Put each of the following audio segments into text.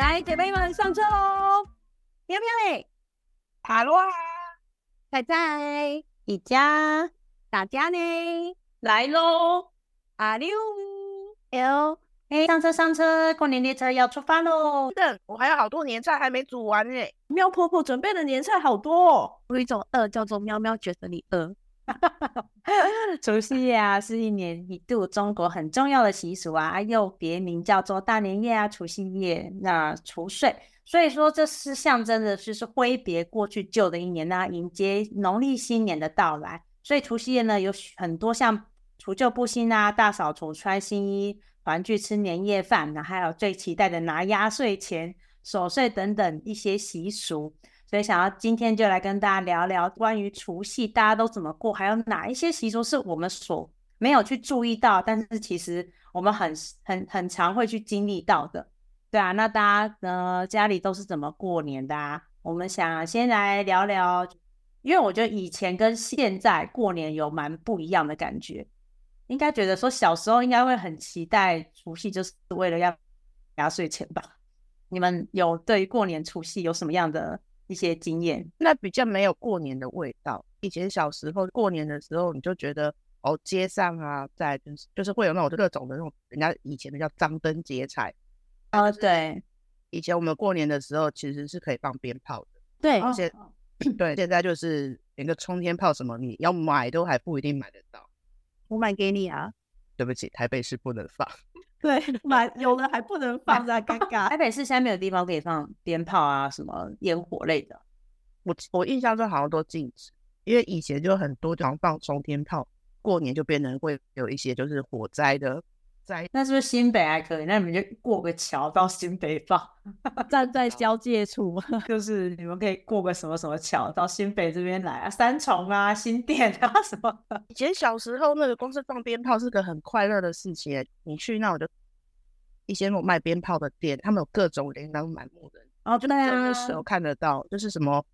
来，姐妹们上车喽！喵喵嘞，哈喽啊，仔仔，一家大家呢？来喽！阿六，，L，哎，上车上车，过年列车要出发喽！等，我还有好多年菜还没煮完呢。喵婆婆准备的年菜好多哦。有一种饿叫做喵喵觉得你饿。除夕夜啊，是一年一度中国很重要的习俗啊，又别名叫做大年夜啊、除夕夜、那除岁。所以说，这是象征的就是挥别过去旧的一年那迎接农历新年的到来。所以除夕夜呢，有很多像除旧布新啊、大扫除、穿新衣、团聚吃年夜饭，那还有最期待的拿压岁钱、守岁等等一些习俗。所以想要今天就来跟大家聊聊关于除夕大家都怎么过，还有哪一些习俗是我们所没有去注意到，但是其实我们很很很常会去经历到的。对啊，那大家呢家里都是怎么过年的啊？我们想先来聊聊，因为我觉得以前跟现在过年有蛮不一样的感觉。应该觉得说小时候应该会很期待除夕，就是为了要压岁钱吧？你们有对过年除夕有什么样的？一些经验，那比较没有过年的味道。以前小时候过年的时候，你就觉得哦，街上啊，在就是就是会有那种各种的那种，人家以前的叫张灯结彩。啊，对，以前我们过年的时候其实是可以放鞭炮的。对，现 对现在就是连个冲天炮什么，你要买都还不一定买得到。我买给你啊。对不起，台北市不能放。对，买有了还不能放，在尴尬。台北市现在没有地方可以放鞭炮啊，什么烟火类的。我我印象中好像都禁止，因为以前就很多地方放冲天炮，过年就变成会有一些就是火灾的。灾。那是不是新北还可以？那你们就过个桥到新北放，站在交界处，就是你们可以过个什么什么桥到新北这边来啊，三重啊、新店啊 什么的。以前小时候那个公司放鞭炮是个很快乐的事情，你去那我就一些那种卖鞭炮的店，他们有各种琳琅满目的，然后就那时候看得到，就是什么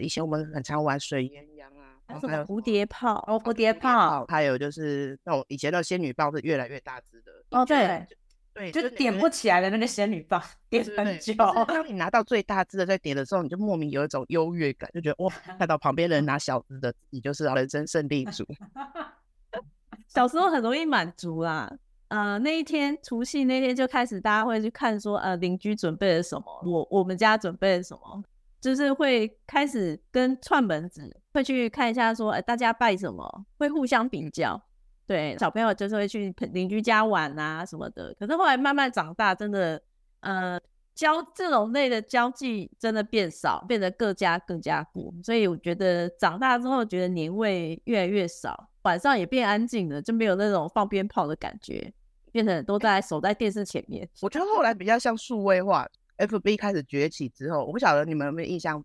以前我们很常玩水鸳鸯啊，还有蝴蝶炮，哦，蝴蝶炮，还有就是那种以前的仙女棒是越来越大只的。哦，对，对，就点不起来的那个仙女棒，点很久。当你拿到最大只的在点的时候，你就莫名有一种优越感，就觉得哇，看到旁边人拿小只的，你就是人生胜利组。小时候很容易满足啦，呃，那一天除夕那天就开始，大家会去看说，呃，邻居准备了什么，我我们家准备了什么，就是会开始跟串门子，会去看一下说，哎，大家拜什么，会互相比较。对，小朋友就是会去邻居家玩啊什么的。可是后来慢慢长大，真的，呃，交这种类的交际真的变少，变得各家各家过。所以我觉得长大之后，觉得年味越来越少，晚上也变安静了，就没有那种放鞭炮的感觉，变成都在守在电视前面。我觉得后来比较像数位化，FB 开始崛起之后，我不晓得你们有没有印象，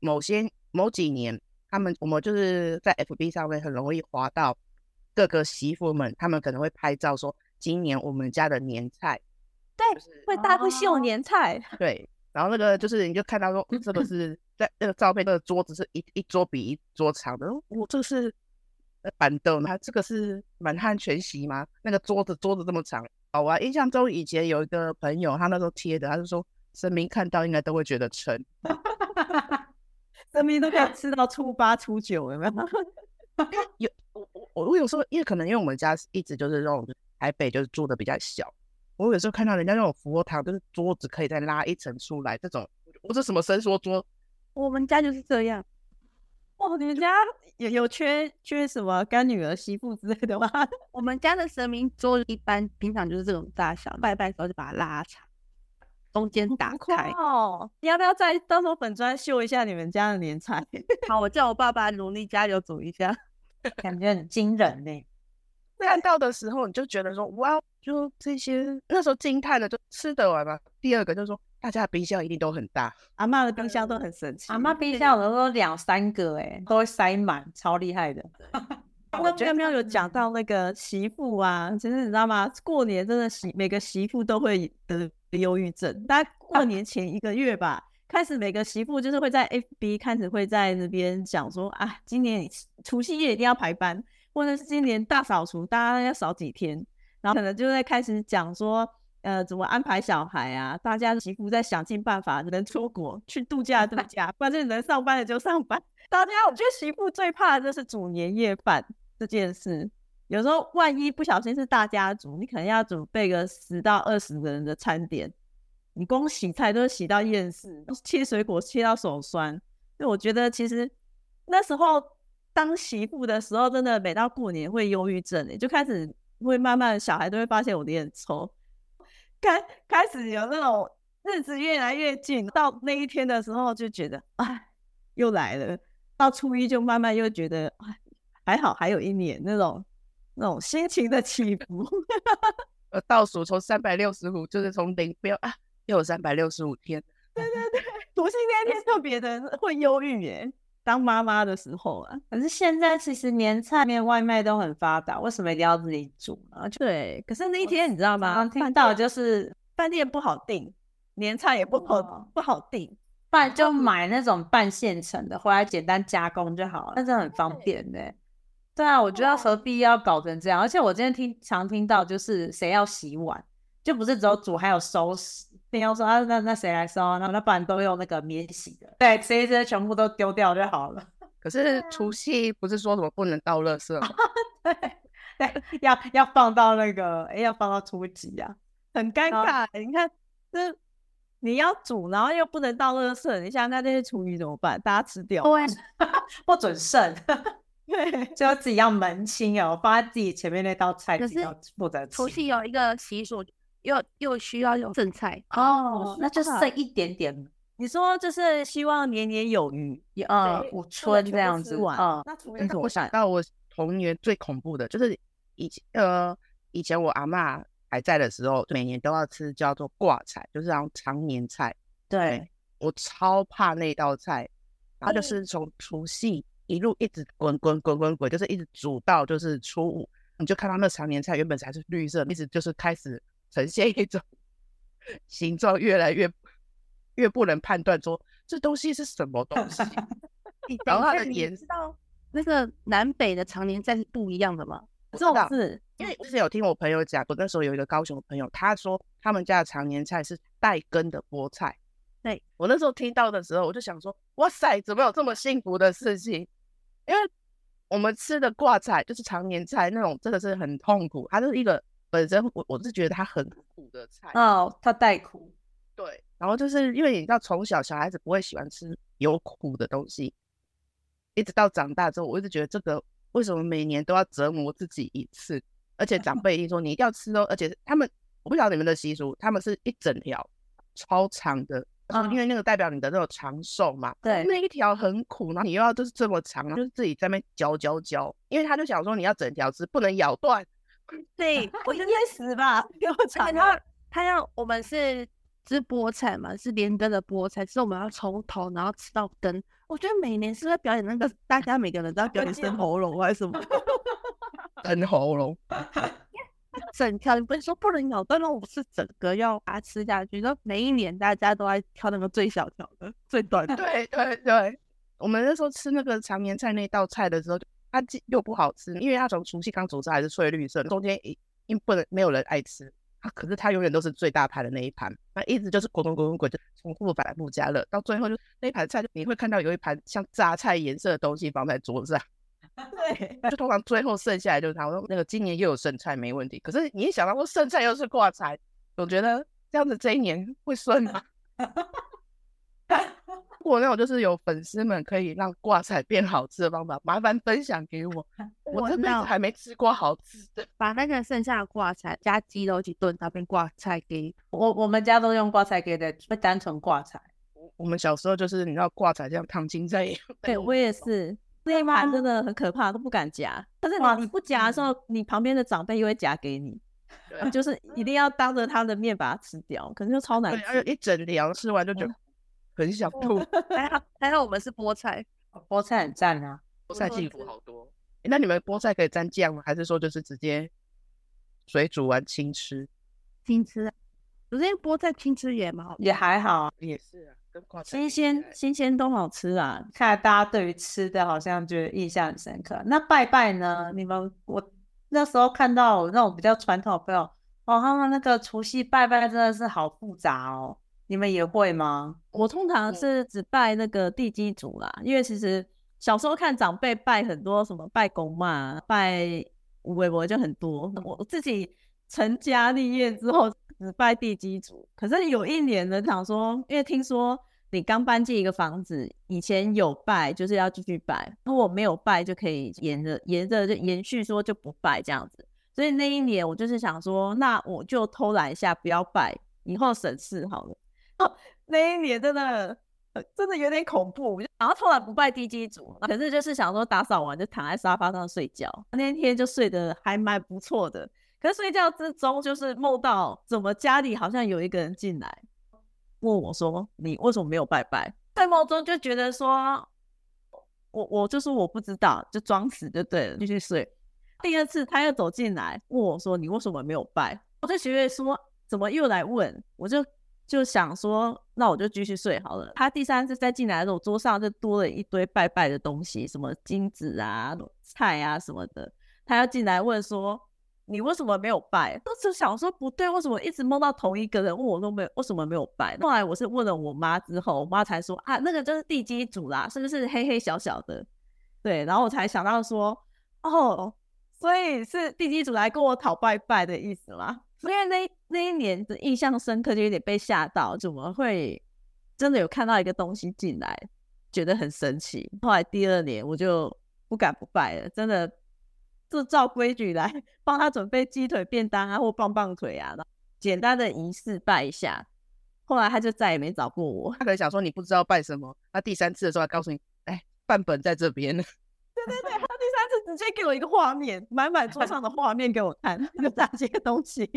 某些某几年，他们我们就是在 FB 上面很容易滑到。各个媳妇们，他们可能会拍照说，今年我们家的年菜，对，会大会秀年菜，对。然后那个就是你就看到说，这个是在那个照片，那个桌子是一一桌比一桌长的。我这个是板凳，它这个是满汉全席吗？那个桌子桌子这么长。哦，我印象中以前有一个朋友，他那时候贴的，他就说神明看到应该都会觉得撑，神明都可以吃到初八初九，有没有？有。我我我有时候，因为可能因为我们家一直就是那种台北，就是住的比较小。我有时候看到人家那种佛堂，就是桌子可以再拉一层出来，这种我这什么伸缩桌？我们家就是这样。哇，你们家有有缺缺什么干女儿媳妇之类的吗？我们家的神明桌一般平常就是这种大小，拜拜时候就把它拉长，中间打开。哦，你要不要再到时候粉砖秀一下你们家的年菜？好，我叫我爸爸努力加油煮一下。感觉很惊人呢。看到的时候，你就觉得说，哇，就这些那时候惊叹的，就吃得完吗？第二个就是说，大家的冰箱一定都很大，阿妈的冰箱都很神奇。阿妈冰箱有的时候两三个，哎，都会塞满，超厉害的。刚刚刚有讲到那个媳妇啊，其实你知道吗？过年真的媳每个媳妇都会得忧郁症。大概过年前一个月吧。开始每个媳妇就是会在 FB 开始会在那边讲说啊，今年除夕夜一定要排班，或者是今年大扫除，大家要扫几天，然后可能就在开始讲说，呃怎么安排小孩啊，大家媳妇在想尽办法能出国去度假度 假，反正能上班的就上班。大家我觉得媳妇最怕的就是煮年夜饭这件事。有时候万一不小心是大家族，你可能要准备个十到二十个人的餐点，你光洗菜都洗到厌世，切水果切到手酸。所以我觉得其实那时候当媳妇的时候，真的每到过年会忧郁症，就开始会慢慢小孩都会发现我脸抽，开开始有那种日子越来越近，到那一天的时候就觉得哎又来了，到初一就慢慢又觉得哎还好还有一年那种。那种心情的起伏，呃，倒数从三百六十五，就是从零标啊，又有三百六十五天。对对 对，除夕那天特别的会忧郁耶。当妈妈的时候啊，可是现在其实年菜面外卖都很发达，为什么一定要自己煮呢？对，可是那一天你知道吗？听到就是饭店不好订，年菜也不好不好订，不然就买那种半现成的，回来简单加工就好了，那真的很方便的。对啊，我觉得何必要搞成这样？而且我今天听常听到，就是谁要洗碗，就不是只有煮，还有收拾。你要说啊，那那谁来收？那那不然都用那个免洗的，对，这些全部都丢掉就好了。可是除夕不是说什么不能倒垃圾吗？对对，要要放到那个，哎，要放到初几啊？很尴尬。你看，这你要煮，然后又不能倒垃圾，你想那这些厨余怎么办？大家吃掉？对，不准剩。对，就要自己要门清哦，放在自己前面那道菜，可是负责除夕有一个习俗，又又需要有剩菜哦，那就剩一点点。你说就是希望年年有余，呃，五春这样子啊。那我想到我童年最恐怖的就是以前呃，以前我阿妈还在的时候，每年都要吃叫做挂菜，就是那种常年菜。对我超怕那道菜，它就是从除夕。一路一直滚滚滚滚滚，就是一直煮到就是初五，你就看到那常年菜原本才是绿色，一直就是开始呈现一种 形状，越来越越不能判断说这东西是什么东西。然后它的颜知道那个南北的常年菜是不一样的吗？这种是，因为之前有听我朋友讲，我那时候有一个高雄的朋友，他说他们家的常年菜是带根的菠菜。对我那时候听到的时候，我就想说，哇塞，怎么有这么幸福的事情？因为我们吃的挂菜就是常年菜那种，真的是很痛苦。它是一个本身我我是觉得它很苦的菜哦，它带苦。对，然后就是因为你知道从小小孩子不会喜欢吃有苦的东西，一直到长大之后，我一直觉得这个为什么每年都要折磨自己一次？而且长辈一定说你一定要吃哦，而且他们我不晓得你们的习俗，他们是一整条超长的。因为那个代表你的那种长寿嘛，对，那一条很苦，然后你又要就是这么长，然后就是自己在那边嚼嚼嚼，因为他就想说你要整条吃，不能咬断，对我噎死吧，给我长。他他要我们是吃菠菜嘛，是连根的菠菜，是我们要从头然后吃到根。我觉得每年是在表演那个，大家每个人都要表演生喉咙还是什么？生喉咙。整条你不是说不能咬断，那我是整个要把它吃下去。说每一年大家都在挑那个最小条的、最短的。对对对，我们那时候吃那个长年菜那道菜的时候，它又不好吃，因为它从除夕刚煮出来是翠绿色，中间一因不能没有人爱吃，啊可是它永远都是最大盘的那一盘，那一直就是滚滚滚滚滚就重复反复加热，到最后就那一盘菜就你会看到有一盘像榨菜颜色的东西放在桌上。对，就通常最后剩下来就是他。我说那个今年又有剩菜没问题，可是你一想到说剩菜又是挂菜，总觉得这样子这一年会顺吗？我那种就是有粉丝们可以让挂菜变好吃的方法，麻烦分享给我。我这辈子还没吃过好吃的，把那个剩下的挂菜加鸡肉一起炖，它变挂菜给我。我们家都用挂菜给的，不单纯挂菜。我们小时候就是你知道挂菜这样烫青菜，对我也是。那一盘真的很可怕，都不敢夹。但是你你不夹的时候，你旁边的长辈又会夹给你，就是一定要当着他的面把它吃掉，可能就超难吃。而且一整条吃完就觉得很想吐。还好还好我们是菠菜，菠菜很赞啊，菠菜幸福好多。那你们菠菜可以蘸酱吗？还是说就是直接水煮完清吃？清吃。可是菠菜清吃也蛮好，也还好，也是啊。新鲜新鲜都好吃啊！看来大家对于吃的好像觉得印象很深刻。那拜拜呢？你们我那时候看到那种比较传统的朋友，哦，他们那个除夕拜拜真的是好复杂哦，你们也会吗？我通常是只拜那个地基主啦，因为其实小时候看长辈拜很多什么拜公嘛，拜无为伯就很多。我自己成家立业之后只拜地基主，可是有一年呢，想说，因为听说你刚搬进一个房子，以前有拜就是要继续拜，如果没有拜就可以沿着沿着就延续说就不拜这样子。所以那一年我就是想说，那我就偷懒一下，不要拜，以后省事好了。那一年真的真的有点恐怖，然后偷懒不拜地基主，可是就是想说打扫完就躺在沙发上睡觉，那天就睡得还蛮不错的。可是睡觉之中就是梦到怎么家里好像有一个人进来，问我说：“你为什么没有拜拜？”在梦中就觉得说，我我就说我不知道，就装死就对了，继续睡。第二次他又走进来问我说：“你为什么没有拜？”我就觉得说怎么又来问，我就就想说那我就继续睡好了。他第三次再进来的时候，桌上就多了一堆拜拜的东西，什么金子啊、菜啊什么的。他要进来问说：“你为什么没有拜？”都是想说不对，为什么一直梦到同一个人问我都没有为什么没有拜？后来我是问了我妈之后，我妈才说啊，那个就是地基主啦，是不是黑黑小小的？对，然后我才想到说哦。所以是地基主来跟我讨拜拜的意思吗？因为那那一年的印象深刻，就有点被吓到，怎么会真的有看到一个东西进来，觉得很神奇。后来第二年我就不敢不拜了，真的就照规矩来 帮他准备鸡腿便当啊，或棒棒腿啊，简单的仪式拜一下。后来他就再也没找过我，他可能想说你不知道拜什么，他第三次的时候还告诉你，哎，范本在这边。对对对，他第三次直接给我一个画面，满满桌上的画面给我看，有哪些东西，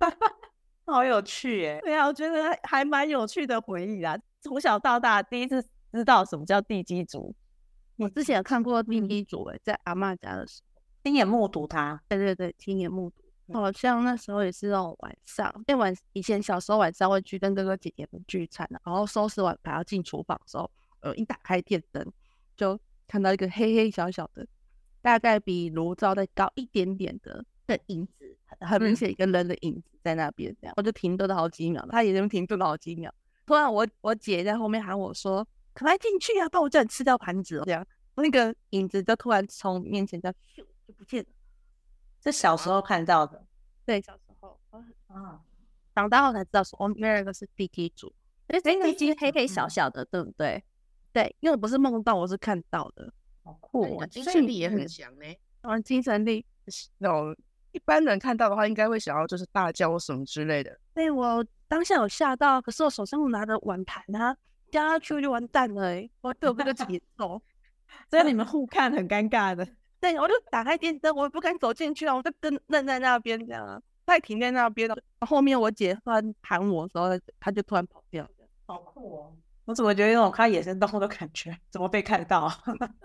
好有趣耶！对啊，我觉得还蛮有趣的回忆啦。从小到大第一次知道什么叫地基主，我之前有看过地基主诶，在阿妈家的时候，亲眼目睹他。对对对，亲眼目睹。好像那时候也是那种晚上，因为晚以前小时候晚上会去跟哥哥姐姐们聚餐然后收拾完还要进厨房的时候，呃，一打开电灯就。看到一个黑黑小小的，大概比炉灶再高一点点的的影子，很明显一个人的影子在那边。这样我就停顿了好几秒，他也停顿了好几秒。突然我我姐在后面喊我说：“可快进去啊，不然我叫你吃掉盘子。”这样那个影子就突然从面前这样咻就不见了。这小时候看到的，对，小时候啊，长大后才知道说哦，原来那个是地基主，哎，地基黑黑小小的，对不对？对，因为我不是梦到，我是看到的，好酷，精神力也很强呢。嗯，精神力，那种一般人看到的话，应该会想要就是大叫或什么之类的。对我当下有吓到，可是我手上拿着碗盘啊，掉下去就完蛋了，我有那个节奏，所以你们互看很尴尬的。对，我就打开电灯，我也不敢走进去啊，我就跟愣在那边这样啊，他停在那边了。后面我姐突然喊我的时候，她就突然跑掉，好酷哦。我怎么觉得有种看野生动物的感觉？怎么被看到？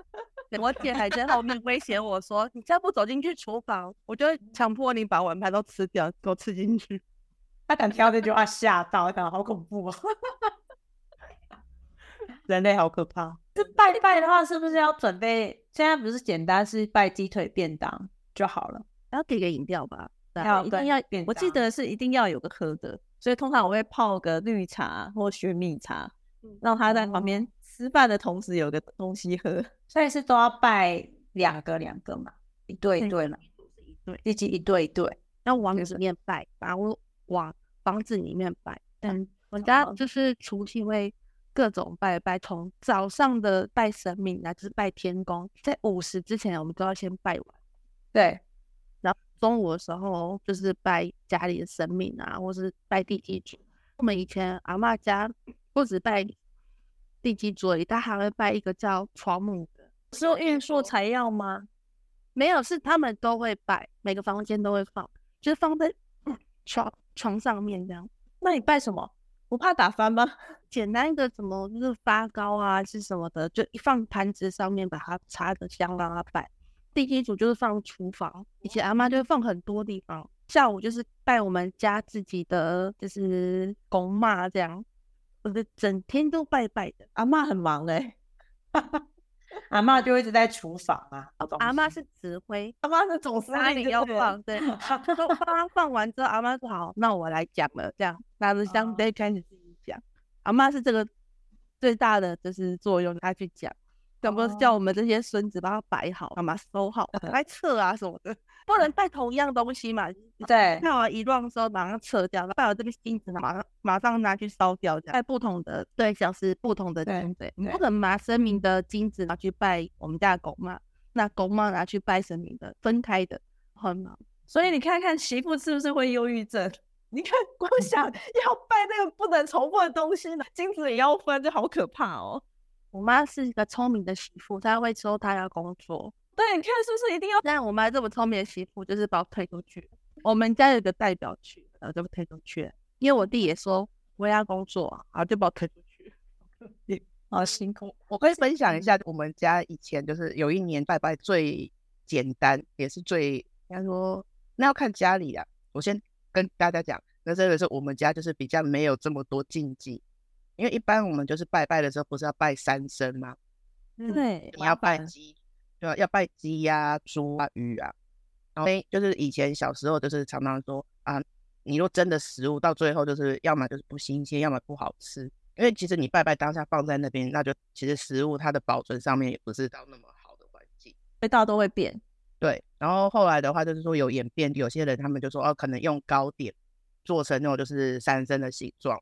我姐还在后面威胁我说：“你再不走进去厨房，我就强迫你把碗盘都吃掉，给我吃进去。”她敢挑这句话，吓到，感觉好恐怖哦！人类好可怕。这拜拜的话，是不是要准备？现在不是简单是拜鸡腿便当就好了？然后给个饮料吧？要一定要，我记得是一定要有个喝的，所以通常我会泡个绿茶或雪米茶。让他在旁边吃饭的同时有个东西喝，所以是都要拜两个两个嘛，一对一对嘛，一对，一起一对一对，那往里面拜，把我往房子里面拜。嗯，我家就是除夕会各种拜拜，从早上的拜神明啊，就是拜天公，在午时之前我们都要先拜完，对，然后中午的时候就是拜家里的神明啊，或是拜地基主。我们以前阿妈家。不止拜地基主，他还会拜一个叫床母的，是用运输材料吗？没有，是他们都会拜，每个房间都会放，就是放在 床床上面这样。那你拜什么？不怕打翻吗？简单一个什么，就是发糕啊，是什么的，就一放盘子上面，把它插着香，让它拜。地基主就是放厨房，以前阿妈就会放很多地方。下午就是拜我们家自己的，就是公妈这样。我的整天都拜拜的，阿妈很忙哎。阿嬷就一直在厨房啊，阿妈是指挥，阿妈是总司哪里要令就对了放，对，说帮他放完之后，阿妈说好，那我来讲了，这样拿着香杯开始自己讲。阿妈是这个最大的就是作用，她去讲，怎么叫我们这些孙子把它摆好，干嘛收好，来撤啊什么的，不能带同样东西嘛。对，看完一 round 之后马上撤掉，拜完这个金子马上马上拿去烧掉，这样在不同的对象是不同的对金子，你不可能拿神明的金子拿去拜我们家的狗妈，那狗妈拿去拜神明的，分开的，很忙。所以你看看媳妇是不是会忧郁症？你看，光想要拜那个不能重复的东西呢，金子也要分，就好可怕哦。我妈是一个聪明的媳妇，她会说她要工作。对，你看是不是一定要？但我妈这么聪明的媳妇，就是把我推出去。我们家有个代表去，然后就被推出去。因为我弟也说我也要工作啊，然后就把我推出去。好辛苦，我可以分享一下，我们家以前就是有一年拜拜最简单，也是最应该说那要看家里啊。我先跟大家讲，那这个是我们家就是比较没有这么多禁忌，因为一般我们就是拜拜的时候不是要拜三牲吗？对，你要拜鸡，对吧？要拜鸡呀、猪啊、鱼啊。然后就是以前小时候就是常常说啊，你若真的食物到最后就是要么就是不新鲜，要么不好吃。因为其实你拜拜当下放在那边，那就其实食物它的保存上面也不是到那么好的环境。味道都会变。对，然后后来的话就是说有演变，有些人他们就说哦，可能用糕点做成那种就是三牲的形状。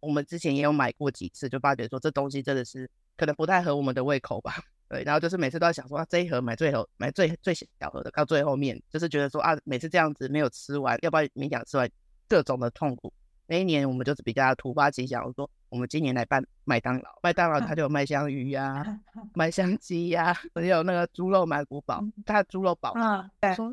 我们之前也有买过几次，就发觉说这东西真的是可能不太合我们的胃口吧。对，然后就是每次都在想说啊，这一盒买最后买最最小盒的，到最后面就是觉得说啊，每次这样子没有吃完，要不然勉强吃完，各种的痛苦。那一年我们就是比较突发奇想，我说我们今年来办麦当劳，麦当劳它就有麦香鱼呀、麦香鸡呀、还有那个猪肉满古堡，它的猪肉堡。嗯，对，说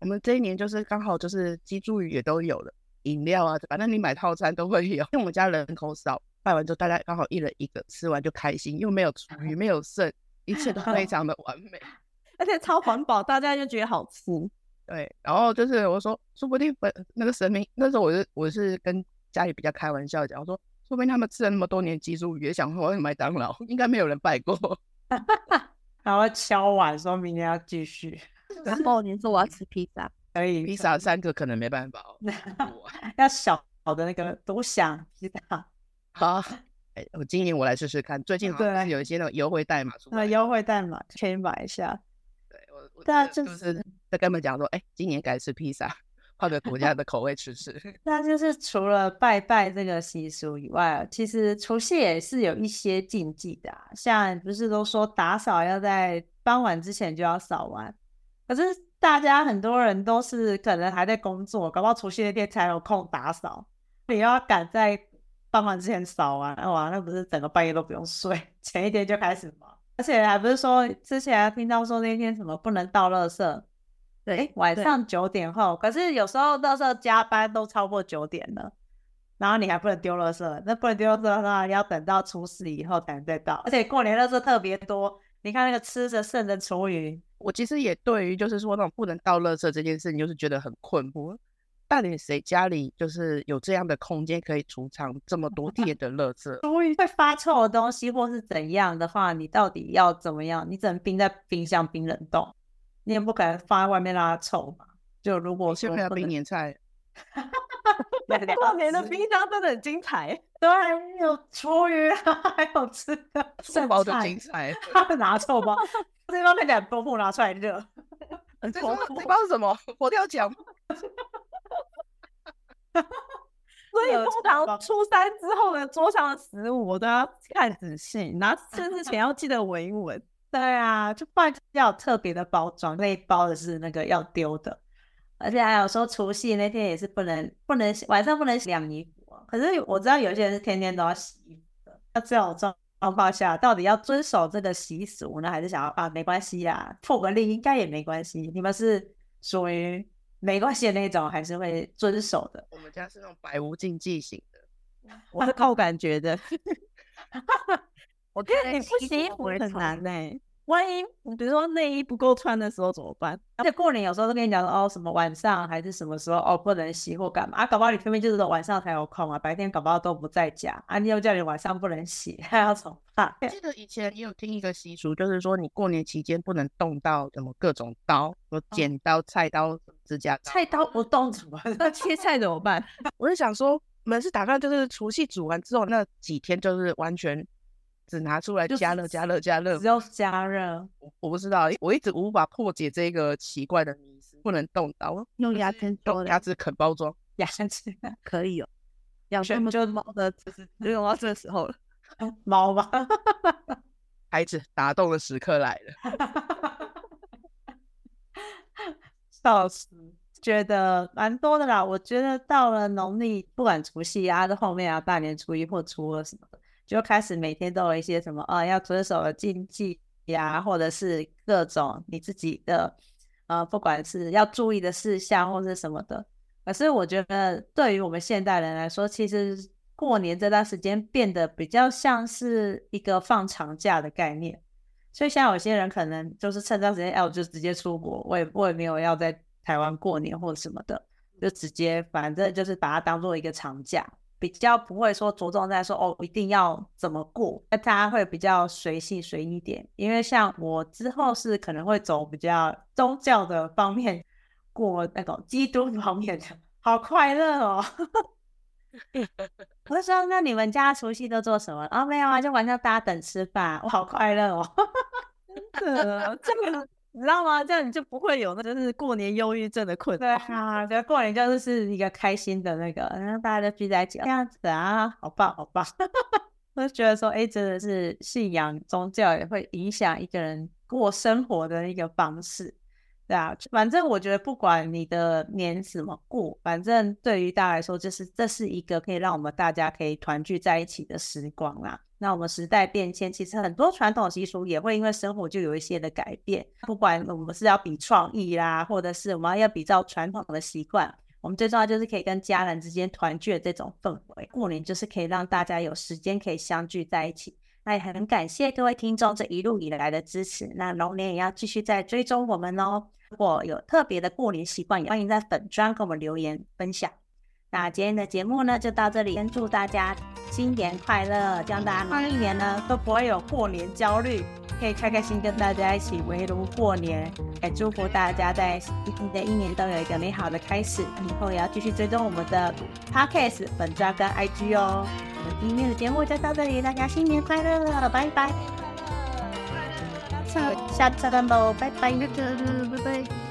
我们这一年就是刚好就是鸡猪鱼也都有了，饮料啊，反正你买套餐都会有。因为我们家人口少，拜完之后大家刚好一人一个，吃完就开心，又没有厨余，没有剩，一切都非 常的完美。而且超环保，大家就觉得好吃。对，然后就是我说，说不定本那个神明那时候我是我是跟家里比较开玩笑讲，我说说不定他们吃了那么多年鸡猪鱼，也想说麦当劳，应该没有人拜过。然后敲碗说明天要继续，然后你说我要吃披萨，可以披萨三个可能没办法哦。要小的那个多响披萨，好，哎，我今年我来试试看，最近好像有一些那种优惠代码出来。那优惠代码可以买一下。对我，我就是在跟他们讲说，哎、今年改吃披萨，换个国家的口味吃吃。那就是除了拜拜这个习俗以外，其实除夕也是有一些禁忌的、啊，像不是都说打扫要在傍晚之前就要扫完，可是大家很多人都是可能还在工作，搞不好除夕那天才有空打扫，你要赶在傍晚之前扫完，哇，那不是整个半夜都不用睡，前一天就开始忙，而且还不是说之前还听到说那天什么不能倒垃圾。对哎，晚上九点后，可是有时候垃圾加班都超过九点了，然后你还不能丢垃圾，那不能丢垃圾的话，要等到初四以后才能再倒，而且过年垃圾特别多，你看那个吃着剩的厨余，我其实也对于就是说那种不能倒垃圾这件事情，就是觉得很困惑。到底谁家里就是有这样的空间可以储藏这么多 天的垃圾？厨余会发臭的东西或是怎样的话，你到底要怎么样？你只能冰在冰箱冰冷冻，你也不可能放在外面让它臭嘛。就如果现在要冰年菜，过年的冰箱真的很精彩，对，有厨余啊，还有吃的臭剩包的菜精彩。他们拿臭包，这包看起来很丰富，拿出来热。很这丰富包这。包是什么？佛跳墙。所以通常初三之后的桌上的食物我都要看仔细，然后吃之前要记得闻一闻。对啊，就不然就要有特别的包装，那一包的是那个要丢的，而且还有说除夕那天也是不能不能晚上不能晾衣可是我知道有些人是天天都要洗衣服的，那这种状状况下，到底要遵守这个习俗呢，还是想要啊没关系啦，破个例应该也没关系？你们是属于没关系的那种，还是会遵守的？我们家是那种百无禁忌型的。我是靠感觉的 我觉得你不洗衣服很难呢、万一比如说内衣不够穿的时候怎么办？而且过年有时候都跟你讲说哦，什么晚上还是什么时候哦不能洗或干嘛啊？搞不好你偏偏就是晚上才有空啊，白天搞不好都不在家啊，你又叫你晚上不能洗，还要怎么办？记得以前也有听一个习俗，就是说你过年期间不能动到什么各种刀，有剪刀、菜刀、指甲刀。菜刀不动怎么？那切菜怎么办？我是想说，我们是打算就是除夕煮完之后那几天，就是完全只拿出来加热、加热、加热只。有加热。我我不知道，我一直无法破解这个奇怪的迷思，不能动刀，用牙签用牙齿啃包装。牙齿可以哦。养这么多猫的，就是就用到这个时候了。猫吧，孩子打动的时刻来了。笑死，觉得蛮多的啦。我觉得到了农历，不管除夕啊，到后面啊，大年初一或初二什么的，就开始每天都有一些什么啊要遵守的禁忌呀，或者是各种你自己的呃，不管是要注意的事项或者什么的。可是我觉得，对于我们现代人来说，其实过年这段时间变得比较像是一个放长假的概念。所以像有些人可能就是趁这段时间，哎，我就直接出国，我也我也没有要在台湾过年或者什么的，就直接反正就是把它当做一个长假，比较不会说着重在说哦一定要怎么过，那大家会比较随性随意一点。因为像我之后是可能会走比较宗教的方面过那种基督方面的，好快乐哦。我就说，那你们家除夕都做什么？啊、没有啊，就晚上大家等吃饭，我好快乐哦。真的，这个你知道吗？这样你就不会有那就是过年忧郁症的困对扰。啊，觉得过年就是是一个开心的那个，然后大家都聚在一起，这样子啊，好棒好棒。我就觉得说，哎，真的是信仰宗教也会影响一个人过生活的一个方式。对啊，反正我觉得不管你的年怎么过，反正对于大家来说，就是这是一个可以让我们大家可以团聚在一起的时光啦。那我们时代变迁，其实很多传统习俗也会因为生活就有一些的改变。不管我们是要比创意啦，或者是我们要比较传统的习惯，我们最重要就是可以跟家人之间团聚的这种氛围。过年就是可以让大家有时间可以相聚在一起。那也很感谢各位听众这一路以来的支持。那龙年也要继续在追踪我们哦。如果有特别的过年习惯，也欢迎在粉专给我们留言分享。那今天的节目呢，就到这里，先祝大家新年快乐，这样大家新一年呢都不会有过年焦虑，可以开开心跟大家一起围炉过年。也祝福大家在新的一年都有一个美好的开始。以后也要继续追踪我们的 Podcast 粉专跟 IG 哦。今天的节目就到这里，大家新年快乐，拜拜。下下次见喽，拜拜。拜拜。